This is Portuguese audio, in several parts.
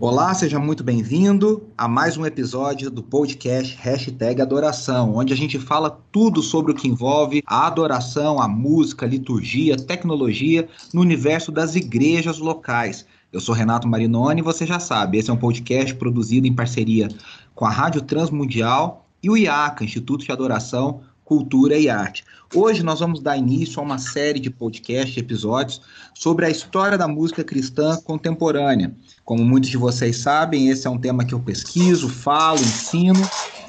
Olá, seja muito bem-vindo a mais um episódio do podcast Hashtag Adoração, onde a gente fala tudo sobre o que envolve a adoração, a música, a liturgia, tecnologia no universo das igrejas locais. Eu sou Renato Marinoni e você já sabe, esse é um podcast produzido em parceria com a Rádio Transmundial e o IACA, Instituto de Adoração, Cultura e Arte. Hoje nós vamos dar início a uma série de podcast episódios sobre a história da música cristã contemporânea. Como muitos de vocês sabem, esse é um tema que eu pesquiso, falo, ensino,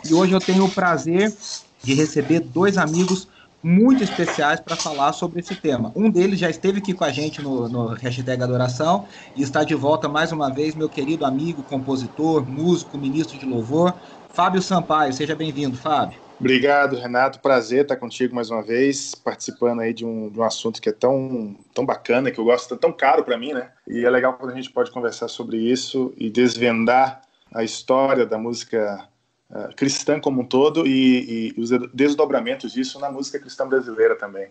e hoje eu tenho o prazer de receber dois amigos muito especiais para falar sobre esse tema. Um deles já esteve aqui com a gente no, no hashtag Adoração e está de volta mais uma vez, meu querido amigo, compositor, músico, ministro de louvor, Fábio Sampaio. Seja bem-vindo, Fábio. Obrigado, Renato. Prazer estar contigo mais uma vez, participando aí de um, de um assunto que é tão, tão bacana, que eu gosto, tão caro para mim, né? E é legal quando a gente pode conversar sobre isso e desvendar a história da música uh, cristã como um todo e, e os desdobramentos disso na música cristã brasileira também.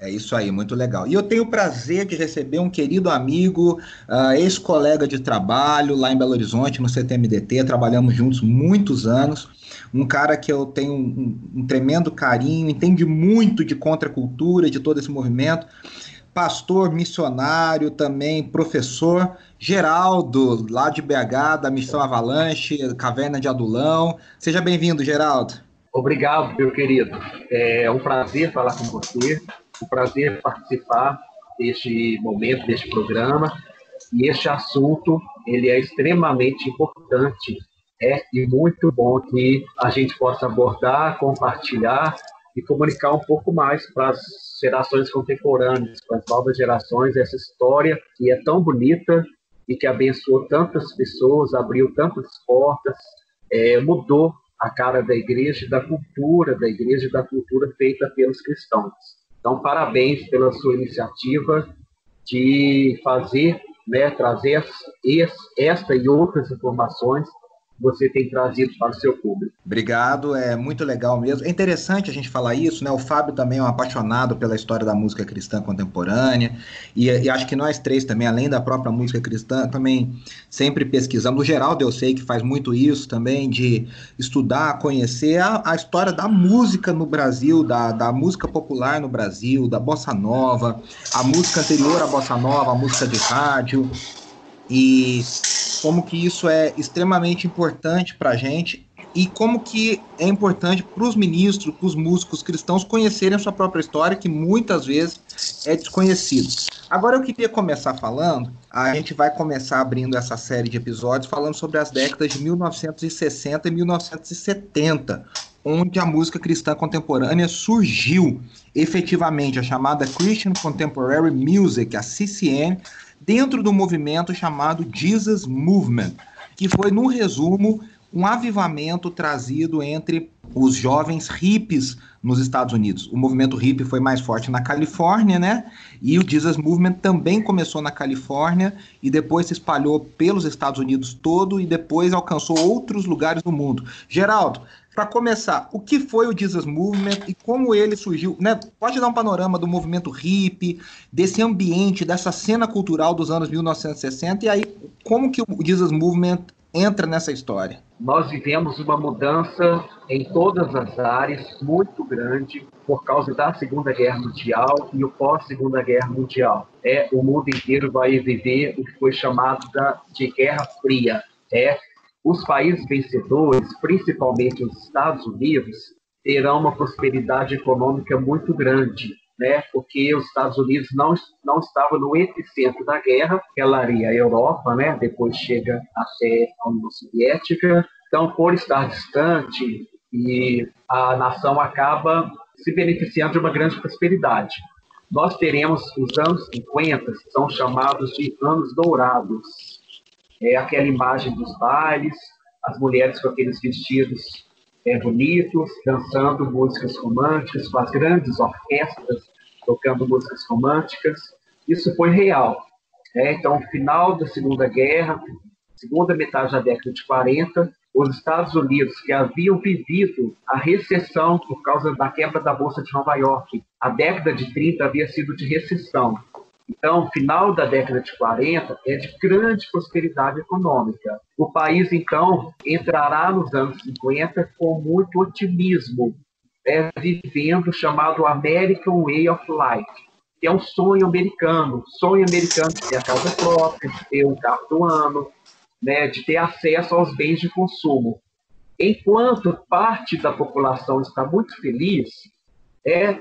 É isso aí, muito legal. E eu tenho o prazer de receber um querido amigo, uh, ex-colega de trabalho lá em Belo Horizonte, no CTMDT, trabalhamos juntos muitos anos um cara que eu tenho um, um tremendo carinho, entende muito de contracultura, de todo esse movimento pastor, missionário, também professor, Geraldo, lá de BH, da Missão Avalanche, Caverna de Adulão. Seja bem-vindo, Geraldo. Obrigado, meu querido. É um prazer falar com você, um prazer participar deste momento, deste programa. E este assunto, ele é extremamente importante é e muito bom que a gente possa abordar, compartilhar e comunicar um pouco mais para as gerações contemporâneas, para as novas gerações, essa história que é tão bonita e que abençoou tantas pessoas, abriu tantas portas, é, mudou a cara da igreja, da cultura da igreja, da cultura feita pelos cristãos. Então, parabéns pela sua iniciativa de fazer, né, trazer esta e outras informações você tem trazido para o seu público. Obrigado, é muito legal mesmo. É interessante a gente falar isso, né? O Fábio também é um apaixonado pela história da música cristã contemporânea, e, e acho que nós três também, além da própria música cristã, também sempre pesquisamos. O Geraldo, eu sei que faz muito isso também, de estudar, conhecer a, a história da música no Brasil, da, da música popular no Brasil, da bossa nova, a música anterior à bossa nova, a música de rádio, e como que isso é extremamente importante para a gente e como que é importante para os ministros, para os músicos cristãos conhecerem a sua própria história, que muitas vezes é desconhecida. Agora eu queria começar falando, a gente vai começar abrindo essa série de episódios falando sobre as décadas de 1960 e 1970, onde a música cristã contemporânea surgiu efetivamente, a chamada Christian Contemporary Music, a CCN, dentro do movimento chamado Jesus Movement, que foi, no resumo, um avivamento trazido entre os jovens hippies nos Estados Unidos. O movimento hippie foi mais forte na Califórnia, né? E o Jesus Movement também começou na Califórnia e depois se espalhou pelos Estados Unidos todo e depois alcançou outros lugares do mundo. Geraldo, para começar, o que foi o Jesus Movement e como ele surgiu? Né? Pode dar um panorama do movimento hippie, desse ambiente, dessa cena cultural dos anos 1960 e aí como que o Jesus Movement entra nessa história? Nós vivemos uma mudança em todas as áreas muito grande por causa da Segunda Guerra Mundial e o pós-Segunda Guerra Mundial. É, o mundo inteiro vai viver o que foi chamado de Guerra Fria. É os países vencedores, principalmente os Estados Unidos, terão uma prosperidade econômica muito grande, né? Porque os Estados Unidos não não estavam no epicentro da guerra, ela iria a Europa, né? Depois chega até a União Soviética. Então, por estar distante, e a nação acaba se beneficiando de uma grande prosperidade. Nós teremos os anos 50, são chamados de anos dourados, é aquela imagem dos bailes, as mulheres com aqueles vestidos é, bonitos, dançando músicas românticas, com as grandes orquestras tocando músicas românticas. isso foi real. É, então, final da Segunda Guerra, segunda metade da década de 40, os Estados Unidos, que haviam vivido a recessão por causa da quebra da Bolsa de Nova York, a década de 30 havia sido de recessão. Então, final da década de 40 é de grande prosperidade econômica. O país, então, entrará nos anos 50 com muito otimismo, é, vivendo o chamado American Way of Life, que é um sonho americano. Sonho americano de ter a casa própria, de ter um carro do ano, né, de ter acesso aos bens de consumo. Enquanto parte da população está muito feliz, é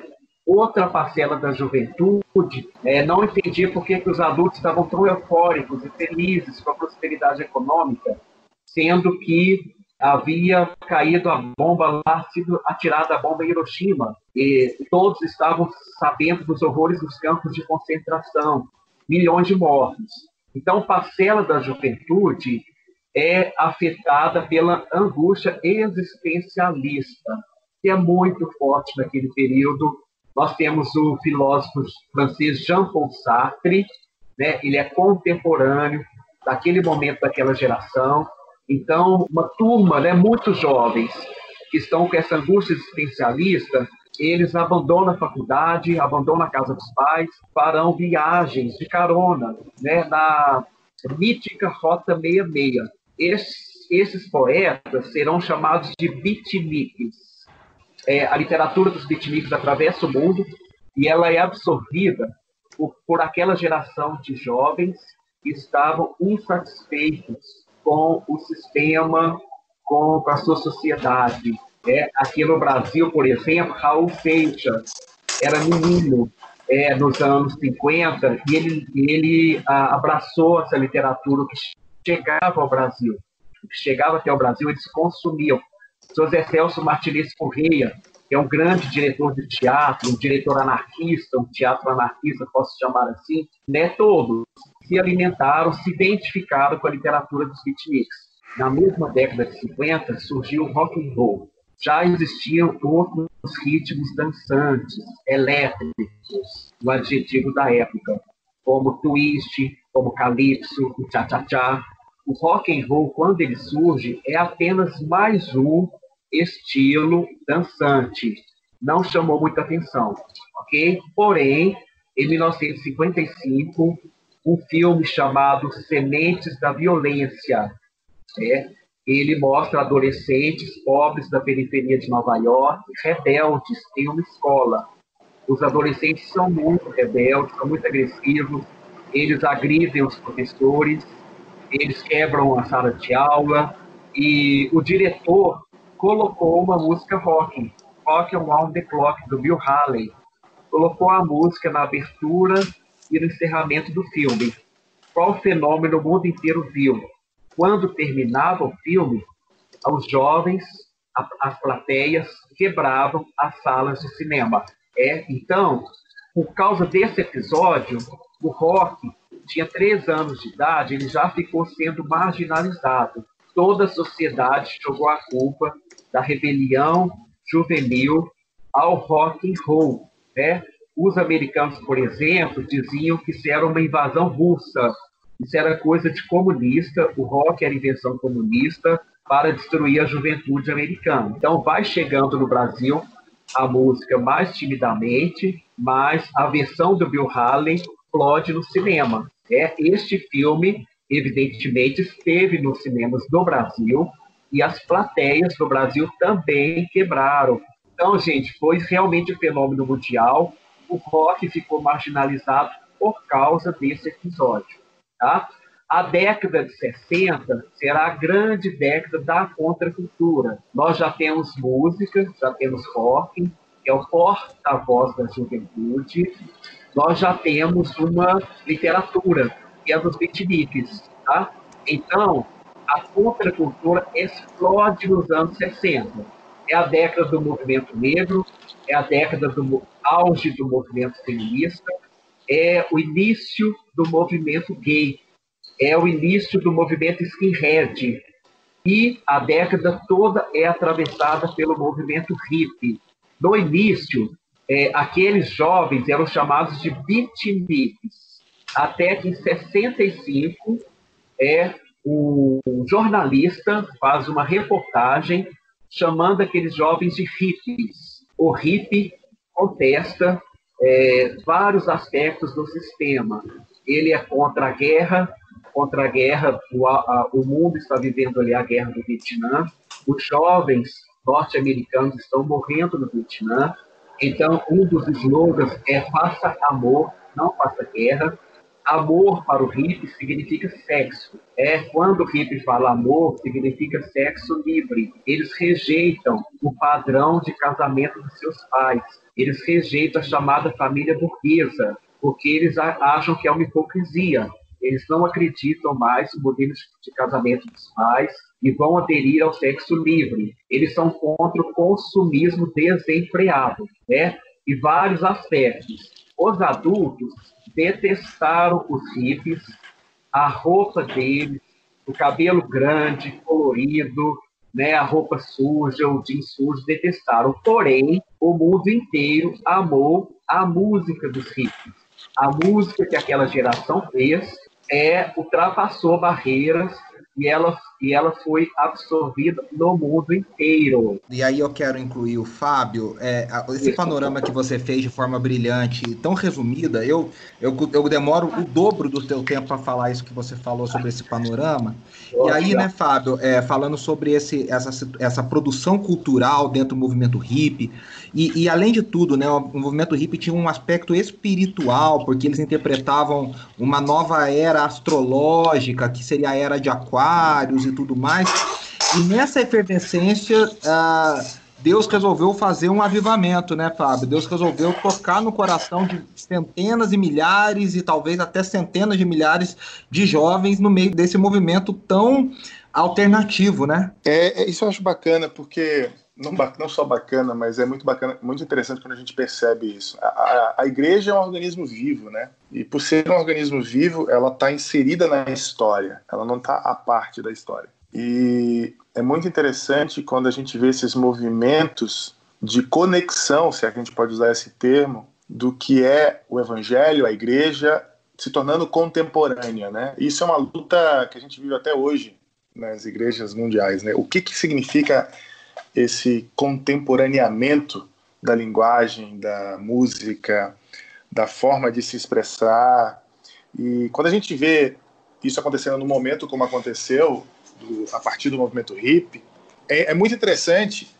outra parcela da juventude é, não entendia por que, os adultos estavam tão eufóricos e felizes com a prosperidade econômica, sendo que havia caído a bomba lá, sido atirada a bomba em Hiroshima, e todos estavam sabendo dos horrores dos campos de concentração, milhões de mortos. Então, parcela da juventude é afetada pela angústia existencialista, que é muito forte naquele período. Nós temos o filósofo francês Jean-Paul Sartre, né? ele é contemporâneo daquele momento, daquela geração. Então, uma turma, né, muitos jovens que estão com essa angústia existencialista, eles abandonam a faculdade, abandonam a casa dos pais, farão viagens de carona né, na mítica Rota 66. Esses, esses poetas serão chamados de beatniks. É, a literatura dos beatniks atravessa o mundo e ela é absorvida por, por aquela geração de jovens que estavam insatisfeitos com o sistema, com a sua sociedade, é, aqui no Brasil, por exemplo, Raul Seixas era menino é, nos anos 50 e ele, ele a, abraçou essa literatura que chegava ao Brasil. Que chegava até o Brasil, eles consumiam. José Celso Martinez Correia, que é um grande diretor de teatro, um diretor anarquista, um teatro anarquista, posso chamar assim, né, todos se alimentaram, se identificaram com a literatura dos beatniks. Na mesma década de 50, surgiu o rock and roll já existiam outros ritmos dançantes, elétricos, o adjetivo da época, como twist, como calypso, o cha-cha-cha. O rock and roll, quando ele surge, é apenas mais um estilo dançante. Não chamou muita atenção, ok? Porém, em 1955, um filme chamado Sementes da Violência, é, ele mostra adolescentes pobres da periferia de Nova York, rebeldes em uma escola. Os adolescentes são muito rebeldes, são muito agressivos, eles agridem os professores, eles quebram a sala de aula, e o diretor colocou uma música rock, Rock on the Clock, do Bill Haley. Colocou a música na abertura e no encerramento do filme. Qual fenômeno o mundo inteiro viu? quando terminava o filme, os jovens, as plateias, quebravam as salas de cinema. É, então, por causa desse episódio, o rock tinha três anos de idade, ele já ficou sendo marginalizado. Toda a sociedade jogou a culpa da rebelião juvenil ao rock and roll. Né? Os americanos, por exemplo, diziam que isso era uma invasão russa, isso era coisa de comunista, o rock era invenção comunista para destruir a juventude americana. Então vai chegando no Brasil a música mais timidamente, mas a versão do Bill Haley explode no cinema. É este filme, evidentemente, esteve nos cinemas do Brasil e as plateias do Brasil também quebraram. Então, gente, foi realmente um fenômeno mundial. O rock ficou marginalizado por causa desse episódio. Tá? A década de 60 será a grande década da contracultura. Nós já temos música, já temos rock, que é o porta-voz da juventude. Nós já temos uma literatura, que é dos beatniks. Tá? Então, a contracultura explode nos anos 60. É a década do movimento negro, é a década do auge do movimento feminista, é o início do movimento gay, é o início do movimento skinhead, e a década toda é atravessada pelo movimento hippie. No início, é, aqueles jovens eram chamados de beatniks. até que em 65 é o jornalista faz uma reportagem chamando aqueles jovens de hippies. O hippie contesta é, vários aspectos do sistema. Ele é contra a guerra, contra a guerra, o, a, o mundo está vivendo ali a guerra do Vietnã, os jovens norte-americanos estão morrendo no Vietnã, então um dos slogans é faça amor, não faça guerra. Amor para o hippie significa sexo. É quando o hippie fala amor, significa sexo livre. Eles rejeitam o padrão de casamento dos seus pais. Eles rejeitam a chamada família burguesa, porque eles acham que é uma hipocrisia. Eles não acreditam mais no modelo de casamento dos pais e vão aderir ao sexo livre. Eles são contra o consumismo desenfreado, né? E vários aspectos. Os adultos detestaram os hippies, a roupa deles, o cabelo grande, colorido, né, a roupa suja, o jeans sujo, detestaram. Porém, o mundo inteiro amou a música dos hippies. A música que aquela geração fez é ultrapassou barreiras e ela, e ela foi absorvida no mundo inteiro. E aí eu quero incluir o Fábio, é, esse panorama que você fez de forma brilhante, tão resumida, eu, eu, eu demoro o dobro do teu tempo para falar isso que você falou sobre esse panorama. E aí, né, Fábio, é, falando sobre esse, essa, essa produção cultural dentro do movimento hippie, e, e além de tudo, né, o, movimento hippie tinha um aspecto espiritual, porque eles interpretavam uma nova era astrológica, que seria a era de Aquário, aquários e tudo mais. E nessa efervescência, uh, Deus resolveu fazer um avivamento, né, Fábio? Deus resolveu tocar no coração de centenas e milhares e talvez até centenas de milhares de jovens no meio desse movimento tão alternativo, né? É, é isso eu acho bacana, porque não, não, só bacana, mas é muito bacana, muito interessante quando a gente percebe isso. A, a, a igreja é um organismo vivo, né? E por ser um organismo vivo, ela está inserida na história, ela não está à parte da história. E é muito interessante quando a gente vê esses movimentos de conexão, se é que a gente pode usar esse termo, do que é o evangelho, a igreja, se tornando contemporânea, né? Isso é uma luta que a gente vive até hoje nas igrejas mundiais, né? O que que significa esse contemporaneamento da linguagem, da música, da forma de se expressar. E quando a gente vê isso acontecendo no momento como aconteceu, do, a partir do movimento hip, é, é muito interessante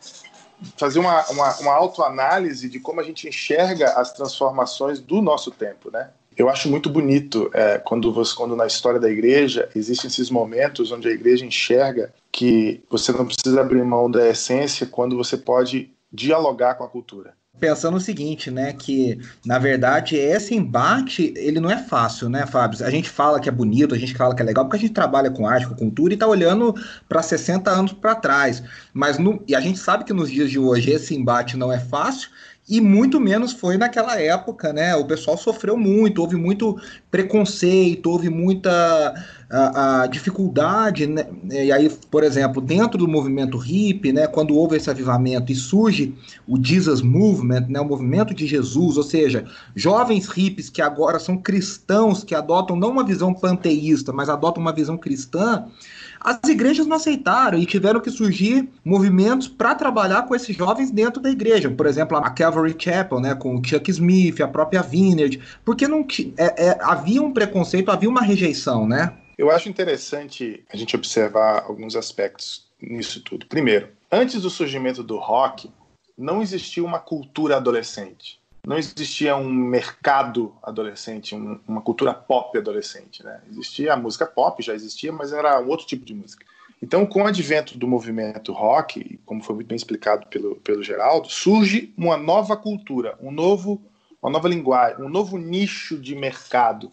fazer uma, uma, uma autoanálise de como a gente enxerga as transformações do nosso tempo, né? Eu acho muito bonito é, quando, você, quando na história da igreja existem esses momentos onde a igreja enxerga que você não precisa abrir mão da essência quando você pode dialogar com a cultura pensando o seguinte, né, que na verdade esse embate, ele não é fácil, né, Fábio? A gente fala que é bonito, a gente fala que é legal, porque a gente trabalha com arte, com cultura e tá olhando para 60 anos para trás. Mas no, e a gente sabe que nos dias de hoje esse embate não é fácil e muito menos foi naquela época, né? O pessoal sofreu muito, houve muito preconceito, houve muita a, a dificuldade, né? E aí, por exemplo, dentro do movimento hippie, né? Quando houve esse avivamento e surge o Jesus Movement, né? O movimento de Jesus, ou seja, jovens hippies que agora são cristãos, que adotam não uma visão panteísta, mas adotam uma visão cristã as igrejas não aceitaram e tiveram que surgir movimentos para trabalhar com esses jovens dentro da igreja. Por exemplo, a Calvary Chapel, né, com o Chuck Smith, a própria Vineyard, porque não é, é, havia um preconceito, havia uma rejeição, né? Eu acho interessante a gente observar alguns aspectos nisso tudo. Primeiro, antes do surgimento do rock, não existia uma cultura adolescente não existia um mercado adolescente, um, uma cultura pop adolescente. Né? Existia a música pop, já existia, mas era um outro tipo de música. Então, com o advento do movimento rock, como foi muito bem explicado pelo, pelo Geraldo, surge uma nova cultura, um novo, uma nova linguagem, um novo nicho de mercado.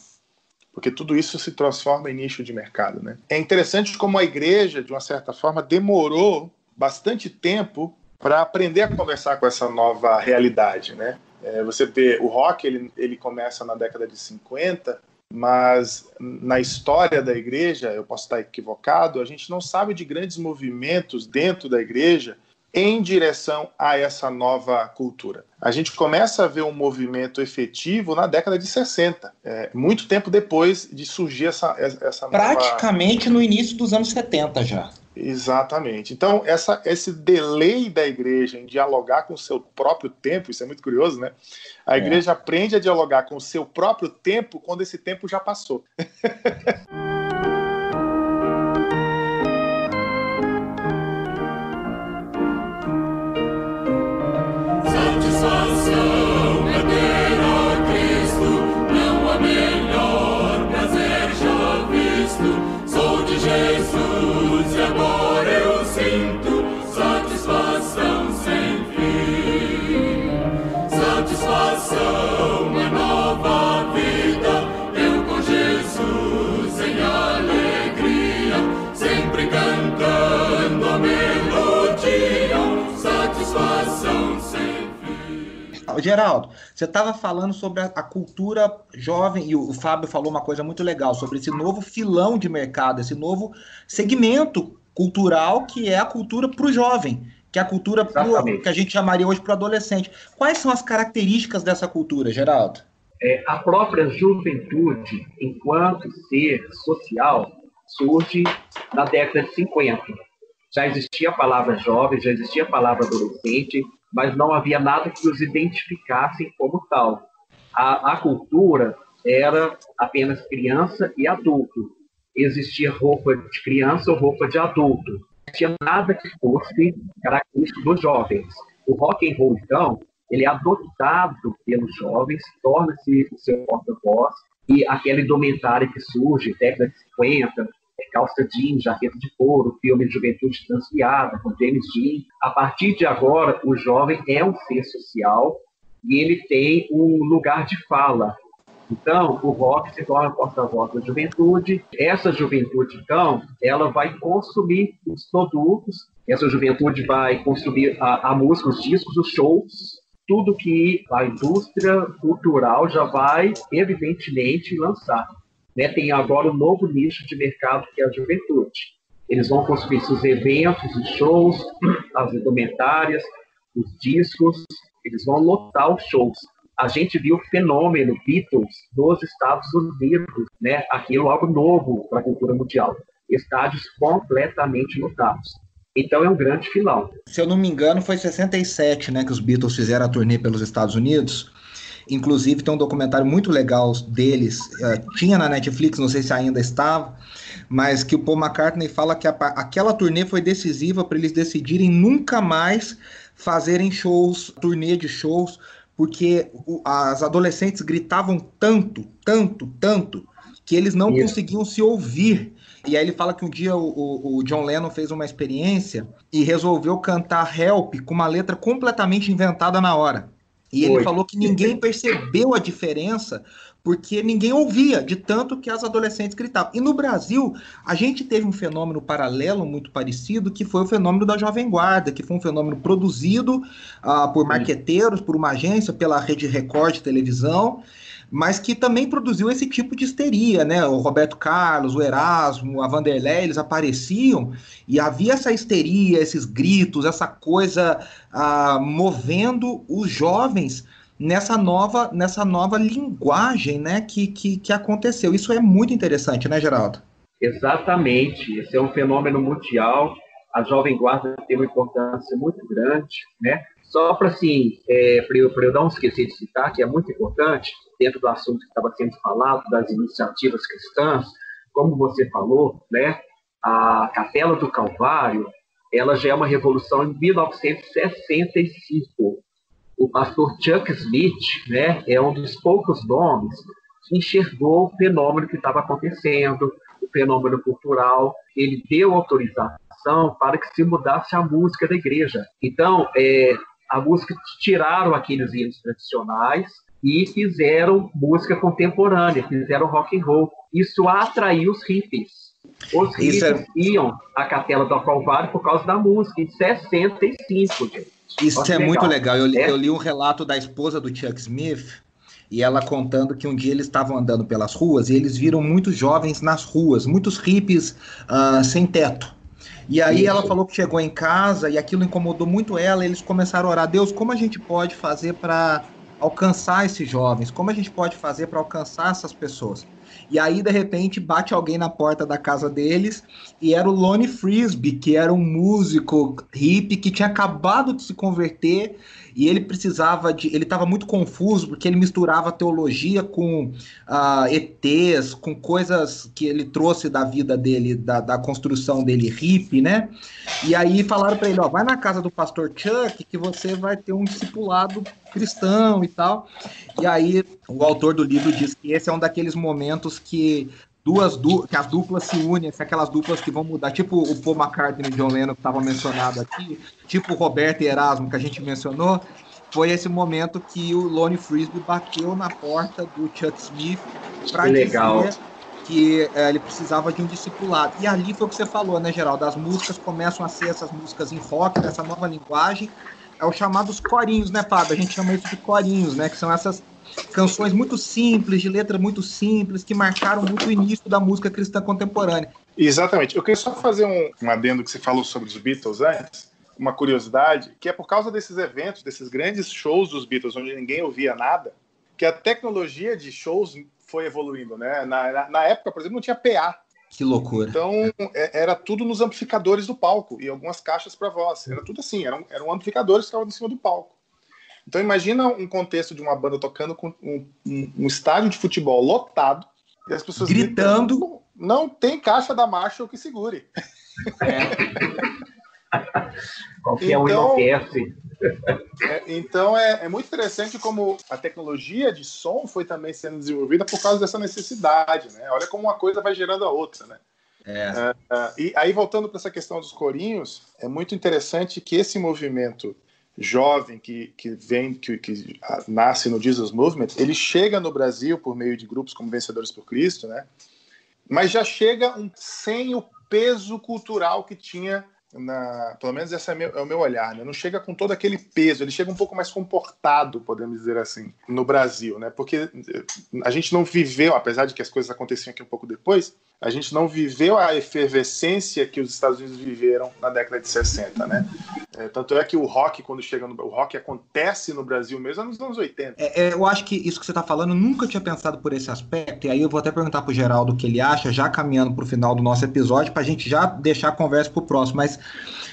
Porque tudo isso se transforma em nicho de mercado. Né? É interessante como a igreja, de uma certa forma, demorou bastante tempo para aprender a conversar com essa nova realidade, né? É, você vê o rock, ele, ele começa na década de 50, mas na história da igreja, eu posso estar equivocado, a gente não sabe de grandes movimentos dentro da igreja em direção a essa nova cultura. A gente começa a ver um movimento efetivo na década de 60, é, muito tempo depois de surgir essa, essa Praticamente no início dos anos 70 já. Exatamente. Então, essa, esse delay da igreja em dialogar com o seu próprio tempo, isso é muito curioso, né? A é. igreja é. aprende a dialogar com o seu próprio tempo quando esse tempo já passou. Geraldo, você estava falando sobre a, a, cultura jovem, e o, o, Fábio falou uma coisa muito legal, sobre esse novo filão de mercado, esse novo segmento cultural que é a cultura para o jovem, que é a cultura pro, que a gente chamaria hoje para o adolescente. Quais são as características dessa cultura, Geraldo? É, a própria juventude, enquanto ser social, surge na década de 50. Já existia a palavra jovem, já existia a palavra adolescente, mas não havia nada que os identificasse como tal. A, a cultura era apenas criança e adulto. Existia roupa de criança ou roupa de adulto. Não tinha nada que fosse característico dos jovens. O rock and roll, então, ele é adotado pelos jovens, torna-se o seu porta-voz, e aquela indumentária que surge, década de 50, é calça jeans, jaqueta de couro, filme de juventude transviada com James Dean. A partir de agora, o jovem é um ser social e ele tem um lugar de fala. Então, o rock se torna porta-voz da juventude. Essa juventude, então, ela vai consumir os produtos. Essa juventude vai consumir a, a música, os discos, os shows, tudo que a indústria cultural já vai, evidentemente, lançar né, tem agora um novo nicho de mercado que é a juventude. Eles vão consumir seus eventos, os shows, as indumentárias, os discos, eles vão lotar os shows. A gente viu o fenômeno Beatles nos Estados Unidos, né? Aquilo algo novo para a cultura mundial. Estádios completamente lotados. Então é um grande filão. Se eu não me engano, foi 67, né, que os Beatles fizeram a turnê pelos Estados Unidos. Inclusive, tem um documentário muito legal deles, uh, tinha na Netflix, não sei se ainda estava, mas que o Paul McCartney fala que a, aquela turnê foi decisiva para eles decidirem nunca mais fazerem shows, turnê de shows, porque o, as adolescentes gritavam tanto, tanto, tanto, que eles não Isso. conseguiam se ouvir. E aí ele fala que um dia o, o, John Lennon fez uma experiência e resolveu cantar Help com uma letra completamente inventada na hora. E ele falou que ninguém percebeu a diferença porque ninguém ouvia de tanto que as adolescentes gritavam. E no Brasil, a gente teve um fenômeno paralelo muito parecido, que foi o fenômeno da Jovem Guarda, que foi um fenômeno produzido uh, por marqueteiros, por uma agência, pela Rede Record de televisão, mas que também produziu esse tipo de histeria, né? O Roberto Carlos, o Erasmo, a Vanderlei, eles apareciam e havia essa histeria, esses gritos, essa coisa ah, movendo os jovens nessa nova, nessa nova linguagem, né? Que, que, que aconteceu. Isso é muito interessante, né, Geraldo? Exatamente. Esse é um fenômeno mundial. A Jovem Guarda tem uma importância muito grande, né? Só para assim, é, eu, eu não esquecer de citar, que é muito importante, dentro do assunto que estava sendo falado, das iniciativas cristãs, como você falou, né, a Capela do Calvário, ela já é uma revolução em 1965. O pastor Chuck Smith, né, é um dos poucos nomes que enxergou o fenômeno que estava acontecendo, o fenômeno cultural. Ele deu autorização para que se mudasse a música da igreja. Então, é, a música tiraram aqueles hinos tradicionais e fizeram música contemporânea, fizeram rock and roll. Isso atraiu os hippies. Os hippies é... iam à Capela do Calvário por causa da música, em 65, gente. Isso Olha é legal. muito legal. Eu, é? eu li um relato da esposa do Chuck Smith, e ela contando que um dia eles estavam andando pelas ruas e eles viram muitos jovens nas ruas, muitos hippies uh, sem teto. E aí ela falou que chegou em casa e aquilo incomodou muito ela. eles começaram a orar: Deus, como a gente pode fazer para alcançar esses jovens? Como a gente pode fazer para alcançar essas pessoas? E aí, de repente, bate alguém na porta da casa deles e era o Lonnie Frisbee, que era um músico hippie que tinha acabado de se converter e ele precisava de. Ele estava muito confuso porque ele misturava teologia com uh, ah, ETs, com coisas que ele trouxe da vida dele, da, da construção dele hippie, né? E aí falaram para ele: ó, vai na casa do pastor Chuck que você vai ter um discipulado cristão e tal. E aí o autor do livro diz que esse é um daqueles momentos que duas du que as duplas se unem, se aquelas duplas que vão mudar, tipo o Paul McCartney e John Lennon que estava mencionado aqui, tipo o Roberto e Erasmo que a gente mencionou, foi esse momento que o Lonnie Frisbee bateu na porta do Chuck Smith para dizer que é, ele precisava de um discipulado. E ali foi o que você falou, né, Geraldo? As músicas começam a ser essas músicas em rock, nessa nova linguagem, é o chamados corinhos, né, Fábio? A gente chama isso de corinhos, né? Que são essas canções muito simples, de letra muito simples, que marcaram muito o início da música cristã contemporânea. Exatamente. Eu queria só fazer um, um adendo que você falou sobre os Beatles antes, uma curiosidade, que é por causa desses eventos, desses grandes shows dos Beatles, onde ninguém ouvia nada, que a tecnologia de shows foi evoluindo, né? Na, na, na época, por exemplo, não tinha PA. Que loucura. Então, é, era tudo nos amplificadores do palco e algumas caixas para voz. Era tudo assim, eram, eram amplificadores que estavam em cima do palco. Então imagina um contexto de uma banda tocando com um, um, um estádio de futebol lotado e as pessoas gritando. gritando não tem caixa da Marshall que segure. É. Qualquer então, um enlouquece. É, então é, é, muito interessante como a tecnologia de som foi também sendo desenvolvida por causa dessa necessidade, né? Olha como uma coisa vai gerando a outra, né? É. É, é e aí voltando para essa questão dos corinhos, é muito interessante que esse movimento jovem que, que vem, que, que nasce no Jesus Movement, ele chega no Brasil por meio de grupos como Vencedores por Cristo, né? Mas já chega um, sem o peso cultural que tinha na, pelo menos esse é, meu, é, o meu olhar, né? Não chega com todo aquele peso, ele chega um pouco mais comportado, podemos dizer assim, no Brasil, né? Porque a gente não viveu, apesar de que as coisas aconteciam aqui um pouco depois, a gente não viveu a efervescência que os Estados Unidos viveram na década de 60, né? É, tanto é que o rock, quando chega no o rock acontece no Brasil mesmo nos anos 80. É, é, eu acho que isso que você está falando, nunca tinha pensado por esse aspecto, e aí eu vou até perguntar para o Geraldo o que ele acha, já caminhando para o final do nosso episódio, para a gente já deixar a conversa para o próximo. Mas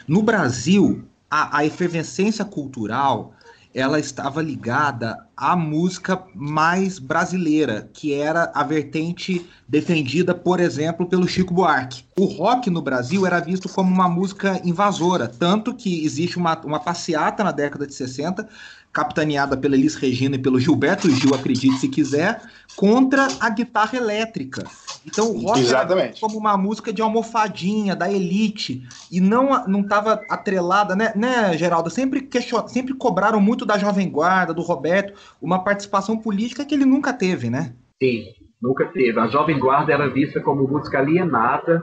no Brasil, a, a efervescência cultural ela estava ligada à música mais brasileira, que era a vertente defendida, por exemplo, pelo Chico Buarque. O rock no Brasil era visto como uma música invasora, tanto que existe uma, uma passeata na década de 60 capitaneada pela Elis Regina e pelo Gilberto Gil, acredite se quiser, contra a guitarra elétrica. Então o rock Exatamente. era como uma música de almofadinha, da elite, e não não estava atrelada, né, né, Geraldo? Sempre, question... sempre cobraram muito da Jovem Guarda, do Roberto, uma participação política que ele nunca teve, né? Sim, nunca teve. A Jovem Guarda era vista como música alienada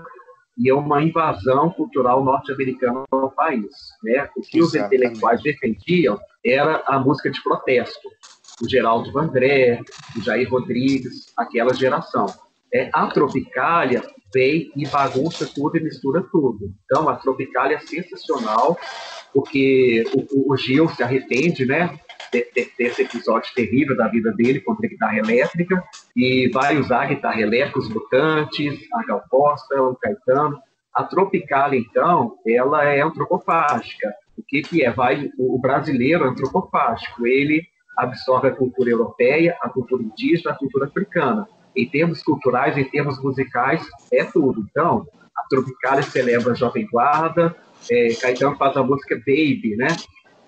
e é uma invasão cultural norte-americana ao país. Né? O que Exatamente. os intelectuais defendiam era a música de protesto. O Geraldo Vandré, o Jair Rodrigues, aquela geração. É, a Tropicália vem e bagunça tudo e mistura tudo. Então, a Tropicália é sensacional, porque o, o Gil se arrepende, né? desse episódio terrível da vida dele contra a guitarra elétrica e vai usar a guitarra elétrica, os Mutantes, a Gal Costa, o Caetano. A Tropical, então, ela é antropofágica. O que, que é? Vai, o brasileiro antropofágico. Ele absorve a cultura europeia, a cultura indígena, a cultura africana. Em termos culturais, em termos musicais, é tudo. Então, a Tropical celebra a Jovem Guarda, é, Caetano faz a música Baby, né?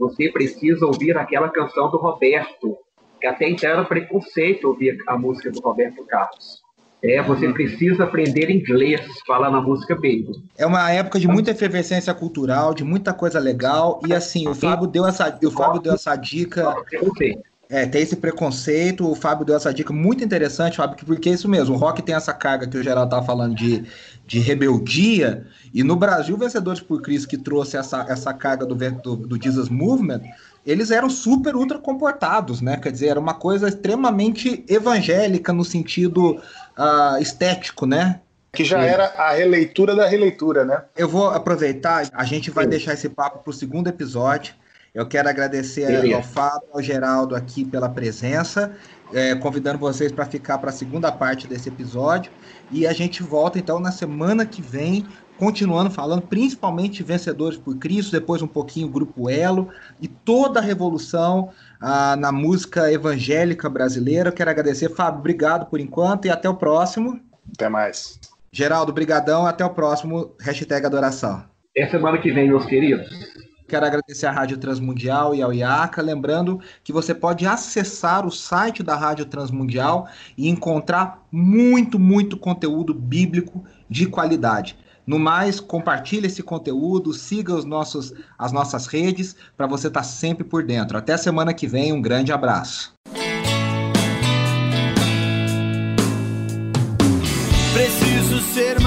você precisa ouvir aquela canção do Roberto, que até então era preconceito ouvir a música do Roberto Carlos. É, você uhum. precisa aprender inglês, falar na música Baby. É uma época de muita efervescência cultural, de muita coisa legal, e assim, o Fábio deu essa, o Fábio deu essa dica. É, tem esse preconceito, o Fábio deu essa dica muito interessante, Fábio, porque é isso mesmo, o rock tem essa carga que o Geraldo estava falando de, de rebeldia, e no Brasil, Vencedores por Cristo, que trouxe essa, essa carga do, do, do Jesus Movement, eles eram super ultra comportados, né? Quer dizer, era uma coisa extremamente evangélica no sentido uh, estético, né? Que já era a releitura da releitura, né? Eu vou aproveitar, a gente vai Sim. deixar esse papo para o segundo episódio. Eu quero agradecer Sim. ao Fábio, ao Geraldo aqui pela presença, é, convidando vocês para ficar para a segunda parte desse episódio. E a gente volta então na semana que vem continuando falando, principalmente Vencedores por Cristo, depois um pouquinho Grupo Elo e toda a revolução ah, na música evangélica brasileira. Eu quero agradecer, Fábio, obrigado por enquanto e até o próximo. Até mais. Geraldo, brigadão, até o próximo hashtag Adoração. É semana que vem, meus queridos. Quero agradecer à Rádio Transmundial e ao IACA, lembrando que você pode acessar o site da Rádio Transmundial e encontrar muito, muito conteúdo bíblico de qualidade. No mais, compartilhe esse conteúdo, siga os nossos, as nossas redes para você estar tá sempre por dentro. Até semana que vem, um grande abraço. Preciso ser